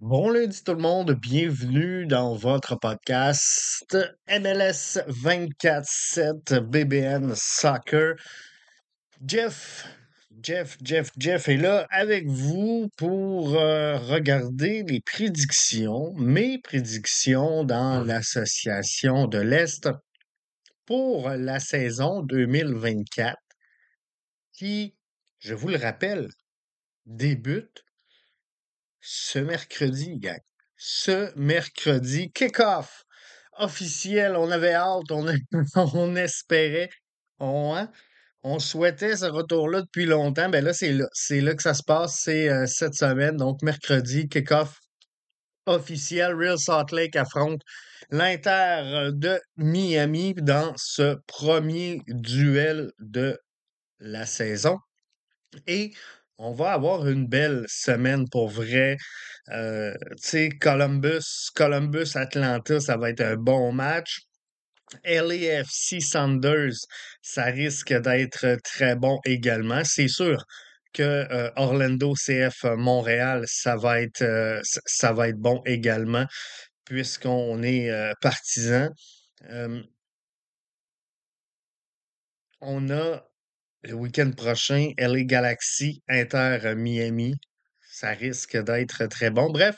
Bon lundi tout le monde, bienvenue dans votre podcast MLS 24-7 BBN Soccer. Jeff, Jeff, Jeff, Jeff est là avec vous pour euh, regarder les prédictions, mes prédictions dans l'association de l'Est pour la saison 2024 qui, je vous le rappelle, débute ce mercredi, gang. Ce mercredi, kick-off officiel. On avait hâte, on, espérait, on, hein, on souhaitait ce retour-là depuis longtemps. Ben là, c'est là. C'est là que ça se passe. C'est euh, cette semaine. Donc, mercredi, kick-off officiel. Real Salt Lake affronte l'Inter de Miami dans ce premier duel de la saison. Et on va avoir une belle semaine pour vrai. Euh, tu sais, Columbus, Columbus, Atlanta, ça va être un bon match. LAFC Sanders, ça risque d'être très bon également. C'est sûr que euh, Orlando CF Montréal, ça va être, euh, ça va être bon également, puisqu'on est partisan. on a le week-end prochain, LA Galaxy, Inter Miami. Ça risque d'être très bon. Bref,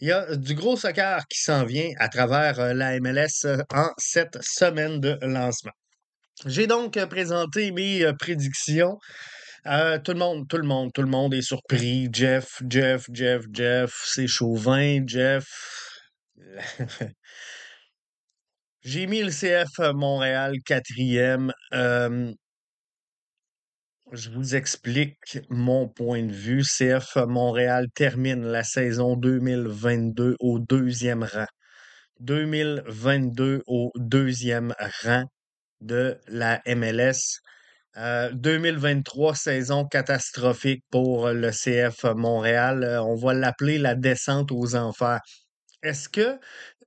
il y a du gros soccer qui s'en vient à travers euh, la MLS euh, en cette semaine de lancement. J'ai donc euh, présenté mes prédictions. tout le monde, tout le monde, tout le monde est surpris. Jeff, Jeff, Jeff, Jeff, c'est Chauvin, Jeff. J'ai mis le CF Montréal quatrième. Je vous explique mon point de vue. CF Montréal termine la saison 2022 au deuxième rang. 2022 au deuxième rang de la MLS. 2023, euh, saison catastrophique pour le CF Montréal. Euh, on va l'appeler la descente aux enfers. Est-ce que...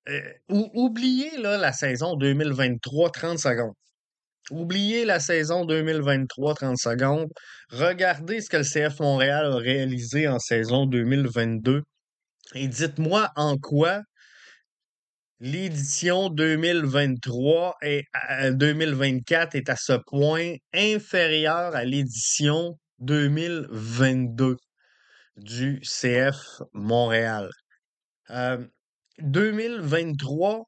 Euh, oubliez là, la saison 2023, 30 secondes. Oubliez la saison 2023, 30 secondes. Regardez ce que le CF Montréal a réalisé en saison 2022 et dites-moi en quoi l'édition 2023 et 2024 est à ce point inférieure à l'édition 2022 du CF Montréal. 2023, euh,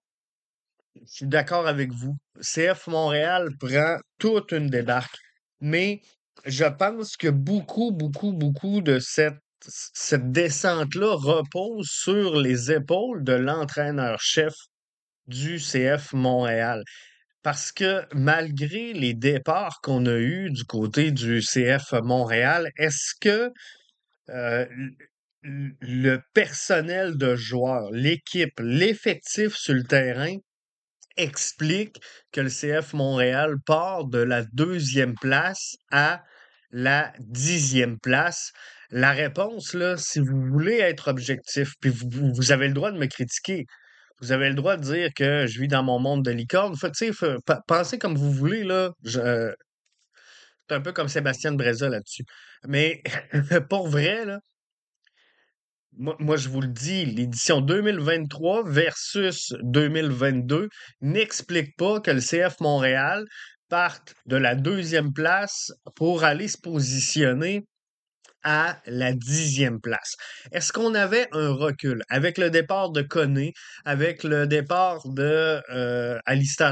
je suis d'accord avec vous. CF Montréal prend toute une débarque. Mais je pense que beaucoup, beaucoup, beaucoup de cette, descente-là repose sur les épaules de l'entraîneur-chef du CF Montréal. Parce que malgré les départs qu'on a eus du côté du CF Montréal, est-ce que euh, le personnel de joueurs, l'équipe, l'effectif sur le terrain explique que le CF Montréal part de la deuxième place à la dixième place. La réponse, là, si vous voulez être objectif, puis vous, avez le droit de me critiquer, vous avez le droit de dire que je vis dans mon monde de licorne. Fait, pensez comme vous voulez, là. Je, c'est un peu comme Sébastien Breza là-dessus. Mais pour vrai, là, moi, je vous le dis, l'édition 2023 versus 2022 n'explique pas que le CF Montréal parte de la deuxième place pour aller se positionner à la dixième place. Est-ce qu'on avait un recul? Avec le départ de Koné, avec le départ de euh,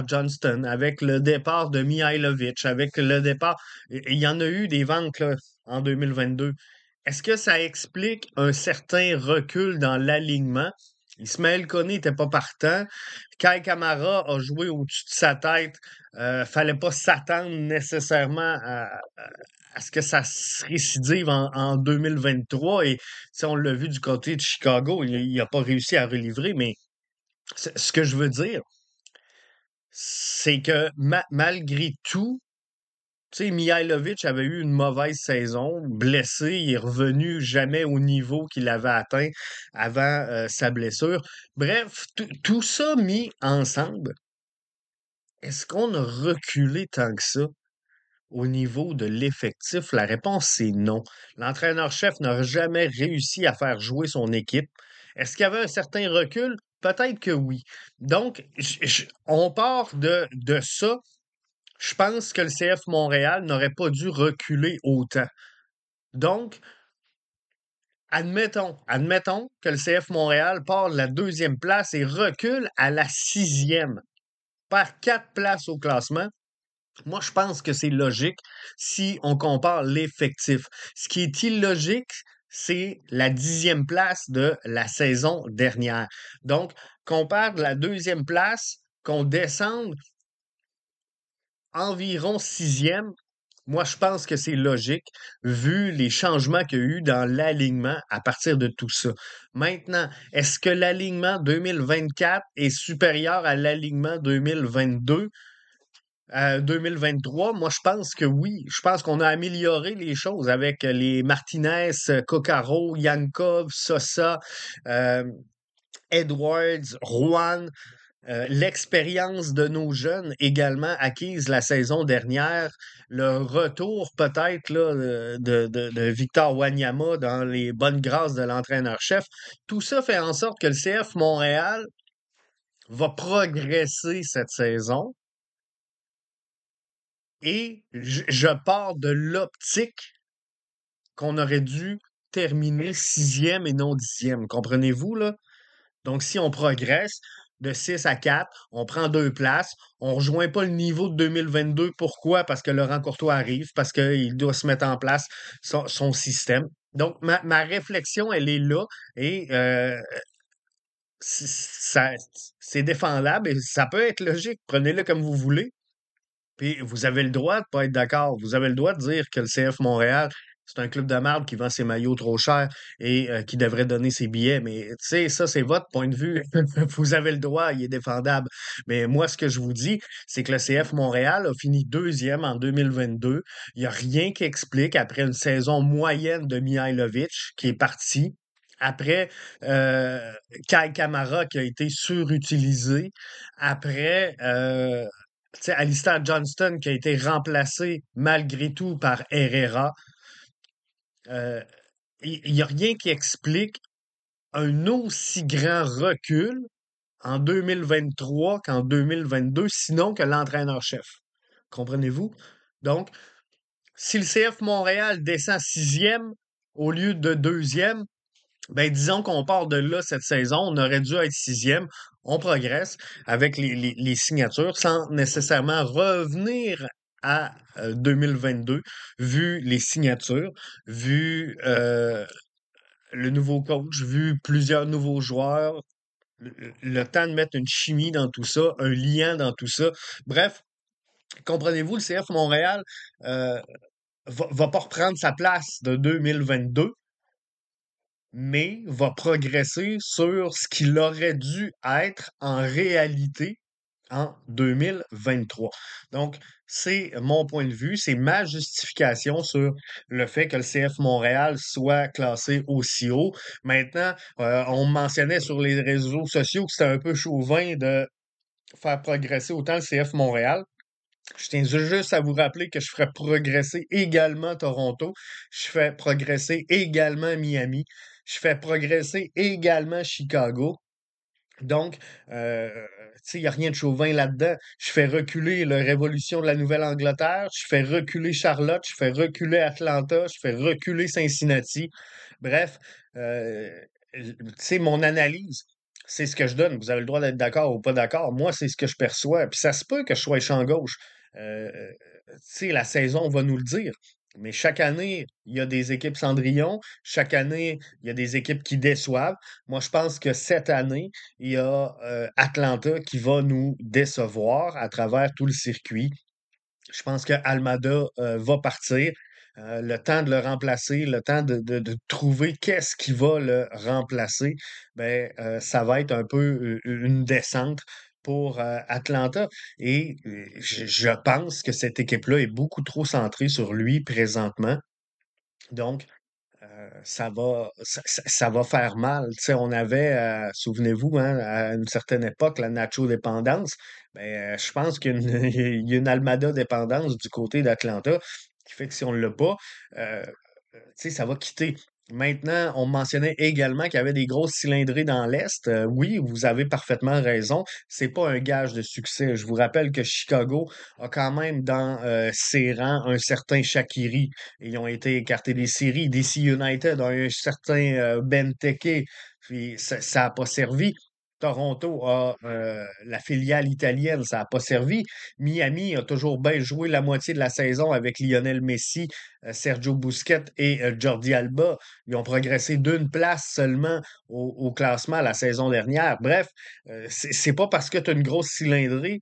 Johnston, avec le départ de Mihailovic, avec le départ... Il y en a eu des ventes en 2022. Est-ce que ça explique un certain recul dans l'alignement? Ismaël Koné n'était pas partant. Kai Kamara a joué au-dessus de sa tête. Euh, fallait pas s'attendre nécessairement à, ce que ça se récidive en, 2023. Et on l'a vu du côté de Chicago, il n'a pas réussi à relivrer. Mais ce que je veux dire, c'est que malgré tout, tu sais, Mihailovic avait eu une mauvaise saison, blessé, il est revenu jamais au niveau qu'il avait atteint avant euh, sa blessure. Bref, tout ça mis ensemble, est-ce qu'on a reculé tant que ça au niveau de l'effectif? La réponse, c'est non. L'entraîneur-chef n'a jamais réussi à faire jouer son équipe. Est-ce qu'il y avait un certain recul? Peut-être que oui. Donc, on part de ça. Je pense que le CF Montréal n'aurait pas dû reculer autant. Donc, admettons, admettons que le CF Montréal part de la deuxième place et recule à la sixième, perd quatre places au classement. Moi, je pense que c'est logique si on compare l'effectif. Ce qui est illogique, c'est la dixième place de la saison dernière. Donc, qu'on perde la deuxième place, qu'on descende environ sixième, moi, je pense que c'est logique vu les changements qu'il y a eu dans l'alignement à partir de tout ça. Maintenant, est-ce que l'alignement 2024 est supérieur à l'alignement 2022? euh, 2023, moi je pense que oui. Je pense qu'on a amélioré les choses avec les Martinez, Coccaro, Yankov, Sosa, euh, Edwards, Juan, euh, l'expérience de nos jeunes également acquise la saison dernière, le retour peut-être de, de Victor Wanyama dans les bonnes grâces de l'entraîneur-chef, tout ça fait en sorte que le CF Montréal va progresser cette saison. Et je, je pars de l'optique qu'on aurait dû terminer sixième et non dixième. Comprenez-vous, là? Donc, si on progresse de 6 à 4, on prend deux places, on ne rejoint pas le niveau de 2022. Pourquoi? Parce que Laurent Courtois arrive, parce qu'il doit se mettre en place son, système. Donc, ma, réflexion, elle est là et euh, c'est défendable et ça peut être logique. Prenez-le comme vous voulez. Puis vous avez le droit de pas être d'accord. Vous avez le droit de dire que le CF Montréal, c'est un club de marde qui vend ses maillots trop cher et euh, qui devrait donner ses billets. Mais tu sais, ça, c'est votre point de vue. vous avez le droit, il est défendable. Mais moi, ce que je vous dis, c'est que le CF Montréal a fini deuxième en 2022. Il n'y a rien qui explique, après une saison moyenne de Mihailovic, qui est parti, après euh, Kai Kamara qui a été surutilisé, après euh, Alistair Johnston qui a été remplacé malgré tout par Herrera. Euh, il n'y a rien qui explique un aussi grand recul en 2023 qu'en 2022, sinon que l'entraîneur-chef. Comprenez-vous? Donc, si le CF Montréal descend sixième au lieu de deuxième, ben disons qu'on part de là cette saison, on aurait dû être sixième, on progresse avec les, les, les signatures sans nécessairement revenir à euh, 2022, vu les signatures, vu le nouveau coach, vu plusieurs nouveaux joueurs, le, temps de mettre une chimie dans tout ça, un lien dans tout ça. Bref, comprenez-vous, le CF Montréal va, va pas reprendre sa place de 2022 mais va progresser sur ce qu'il aurait dû être en réalité en 2023. Donc, c'est mon point de vue, c'est ma justification sur le fait que le CF Montréal soit classé aussi haut. Maintenant, euh, on mentionnait sur les réseaux sociaux que c'était un peu chauvin de faire progresser autant le CF Montréal. Je tiens juste à vous rappeler que je ferai progresser également Toronto. Je fais progresser également Miami. Je fais progresser également Chicago. Donc, euh, il n'y a rien de chauvin là-dedans. Je fais reculer la révolution de la Nouvelle-Angleterre, je fais reculer Charlotte, je fais reculer Atlanta, je fais reculer Cincinnati. Bref, euh, mon analyse, c'est ce que je donne. Vous avez le droit d'être d'accord ou pas d'accord. Moi, c'est ce que je perçois. Puis ça se peut que je sois champ gauche. Euh, la saison va nous le dire. Mais chaque année, il y a des équipes Cendrillon. Chaque année, il y a des équipes qui déçoivent. Moi, je pense que cette année, il y a euh, Atlanta qui va nous décevoir à travers tout le circuit. Je pense que Almada euh, va partir. Euh, le temps de le remplacer, le temps de, trouver qu'est-ce qui va le remplacer, ben, ça va être un peu une descente pour euh, Atlanta. Et je, pense que cette équipe-là est beaucoup trop centrée sur lui présentement. Donc, euh, ça, va, ça, va faire mal. on avait, euh, souvenez-vous, hein, à une certaine époque, la Nacho-dépendance. Ben, je pense qu'il y, a une Almada-dépendance du côté d'Atlanta qui fait que si on ne l'a pas, ça va quitter Maintenant, on mentionnait également qu'il y avait des grosses cylindrées dans l'Est. Euh, oui, vous avez parfaitement raison. C'est pas un gage de succès. Je vous rappelle que Chicago a quand même dans euh, ses rangs un certain Shakiri. Ils ont été écartés des séries. DC United a un certain euh, Benteke. Puis ça n'a pas servi. Toronto a euh, la filiale italienne, ça n'a pas servi. Miami a toujours bien joué la moitié de la saison avec Lionel Messi, euh, Sergio Busquets et euh, Jordi Alba. Ils ont progressé d'une place seulement au, classement la saison dernière. Bref, euh, c'est pas parce que tu as une grosse cylindrée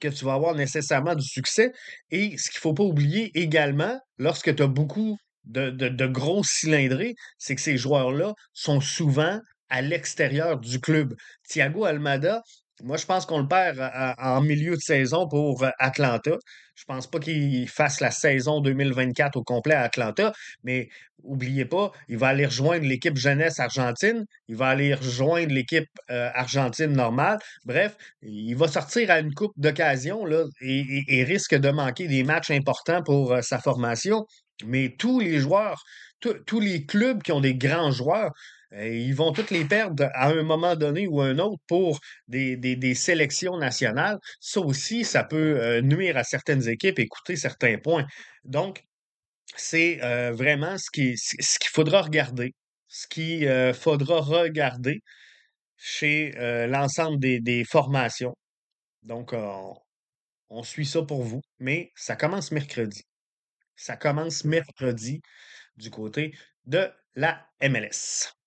que tu vas avoir nécessairement du succès. Et ce qu'il faut pas oublier également, lorsque tu as beaucoup de, de, de grosses cylindrées, c'est que ces joueurs-là sont souvent à l'extérieur du club. Thiago Almada, moi, je pense qu'on le perd à- en milieu de saison pour euh, Atlanta. Je pense pas qu'il fasse la saison 2024 au complet à Atlanta, mais oubliez pas, il va aller rejoindre l'équipe jeunesse argentine, il va aller rejoindre l'équipe euh, argentine normale. Bref, il va sortir à une coupe d'occasion et, risque de manquer des matchs importants pour euh, sa formation. Mais tous les joueurs, tous les clubs qui ont des grands joueurs, euh, ils vont tous les perdre à un moment donné ou un autre pour des, sélections nationales. Ça aussi, ça peut euh, nuire à certaines équipes et coûter certains points. Donc, c'est euh, vraiment ce qui, ce qu'il faudra regarder, ce qu'il euh, faudra regarder chez euh, l'ensemble des, formations. Donc, euh, on, on suit ça pour vous, mais ça commence mercredi. Ça commence mercredi du côté de la MLS.